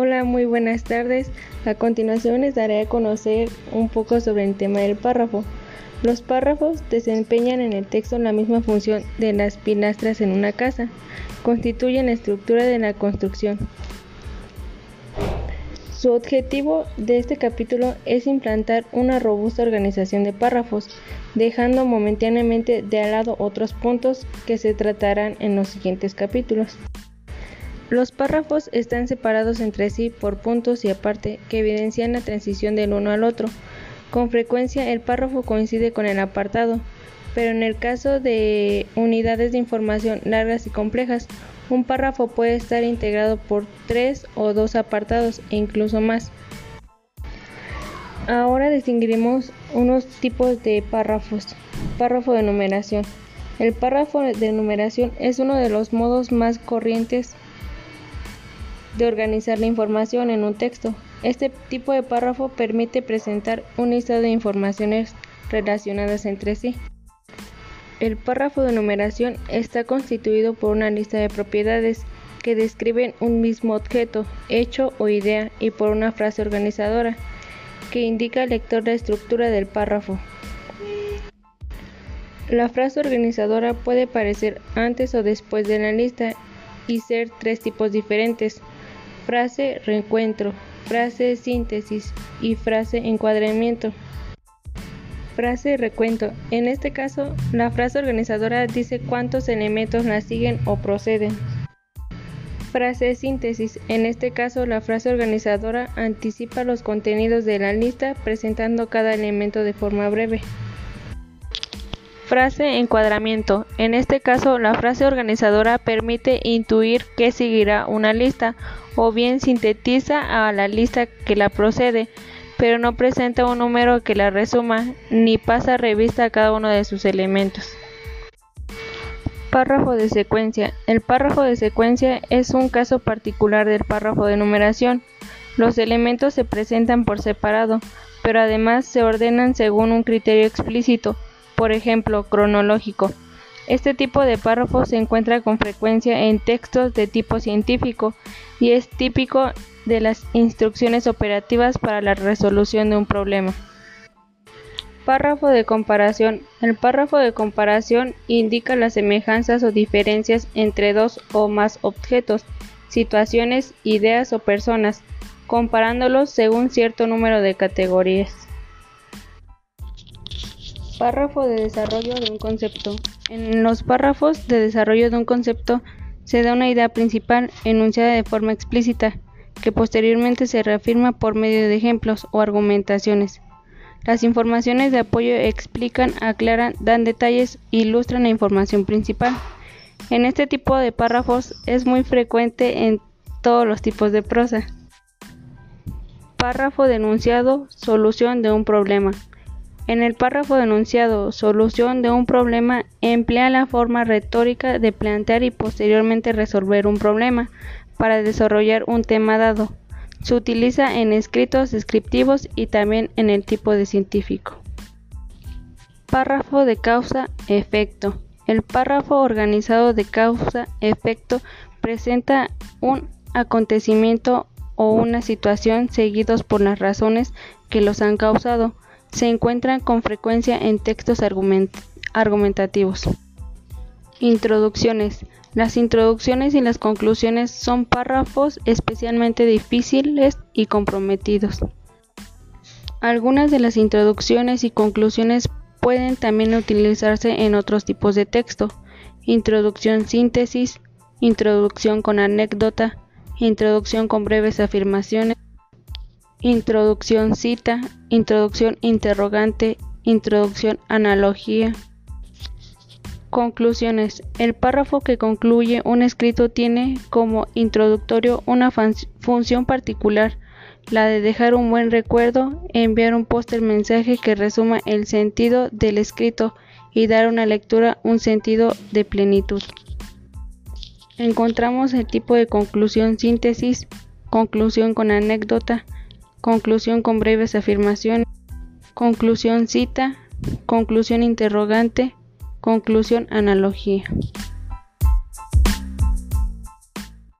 Hola, muy buenas tardes. A continuación les daré a conocer un poco sobre el tema del párrafo. Los párrafos desempeñan en el texto la misma función de las pilastras en una casa. Constituyen la estructura de la construcción. Su objetivo de este capítulo es implantar una robusta organización de párrafos, dejando momentáneamente de lado otros puntos que se tratarán en los siguientes capítulos. Los párrafos están separados entre sí por puntos y aparte que evidencian la transición del uno al otro. Con frecuencia el párrafo coincide con el apartado, pero en el caso de unidades de información largas y complejas, un párrafo puede estar integrado por tres o dos apartados e incluso más. Ahora distinguiremos unos tipos de párrafos. Párrafo de numeración. El párrafo de numeración es uno de los modos más corrientes de organizar la información en un texto. Este tipo de párrafo permite presentar un listado de informaciones relacionadas entre sí. El párrafo de numeración está constituido por una lista de propiedades que describen un mismo objeto, hecho o idea y por una frase organizadora que indica al lector la estructura del párrafo. La frase organizadora puede aparecer antes o después de la lista y ser tres tipos diferentes frase reencuentro, frase síntesis y frase encuadramiento. Frase recuento. En este caso, la frase organizadora dice cuántos elementos la siguen o proceden. Frase síntesis. En este caso, la frase organizadora anticipa los contenidos de la lista presentando cada elemento de forma breve. Frase encuadramiento. En este caso, la frase organizadora permite intuir que seguirá una lista o bien sintetiza a la lista que la procede, pero no presenta un número que la resuma ni pasa revista a cada uno de sus elementos. Párrafo de secuencia. El párrafo de secuencia es un caso particular del párrafo de numeración. Los elementos se presentan por separado, pero además se ordenan según un criterio explícito, por ejemplo, cronológico. Este tipo de párrafo se encuentra con frecuencia en textos de tipo científico y es típico de las instrucciones operativas para la resolución de un problema. Párrafo de comparación. El párrafo de comparación indica las semejanzas o diferencias entre dos o más objetos, situaciones, ideas o personas, comparándolos según cierto número de categorías. Párrafo de desarrollo de un concepto. En los párrafos de desarrollo de un concepto se da una idea principal enunciada de forma explícita, que posteriormente se reafirma por medio de ejemplos o argumentaciones. Las informaciones de apoyo explican, aclaran, dan detalles e ilustran la información principal. En este tipo de párrafos es muy frecuente en todos los tipos de prosa. Párrafo denunciado, solución de un problema. En el párrafo denunciado, solución de un problema emplea la forma retórica de plantear y posteriormente resolver un problema para desarrollar un tema dado. Se utiliza en escritos descriptivos y también en el tipo de científico. Párrafo de causa-efecto. El párrafo organizado de causa-efecto presenta un acontecimiento o una situación seguidos por las razones que los han causado se encuentran con frecuencia en textos argumentativos. Introducciones. Las introducciones y las conclusiones son párrafos especialmente difíciles y comprometidos. Algunas de las introducciones y conclusiones pueden también utilizarse en otros tipos de texto. Introducción síntesis, introducción con anécdota, introducción con breves afirmaciones, Introducción cita, introducción interrogante, introducción analogía. Conclusiones. El párrafo que concluye un escrito tiene como introductorio una función particular, la de dejar un buen recuerdo, enviar un póster mensaje que resuma el sentido del escrito y dar a una lectura un sentido de plenitud. Encontramos el tipo de conclusión síntesis, conclusión con anécdota, conclusión con breves afirmaciones, conclusión cita, conclusión interrogante, conclusión analogía.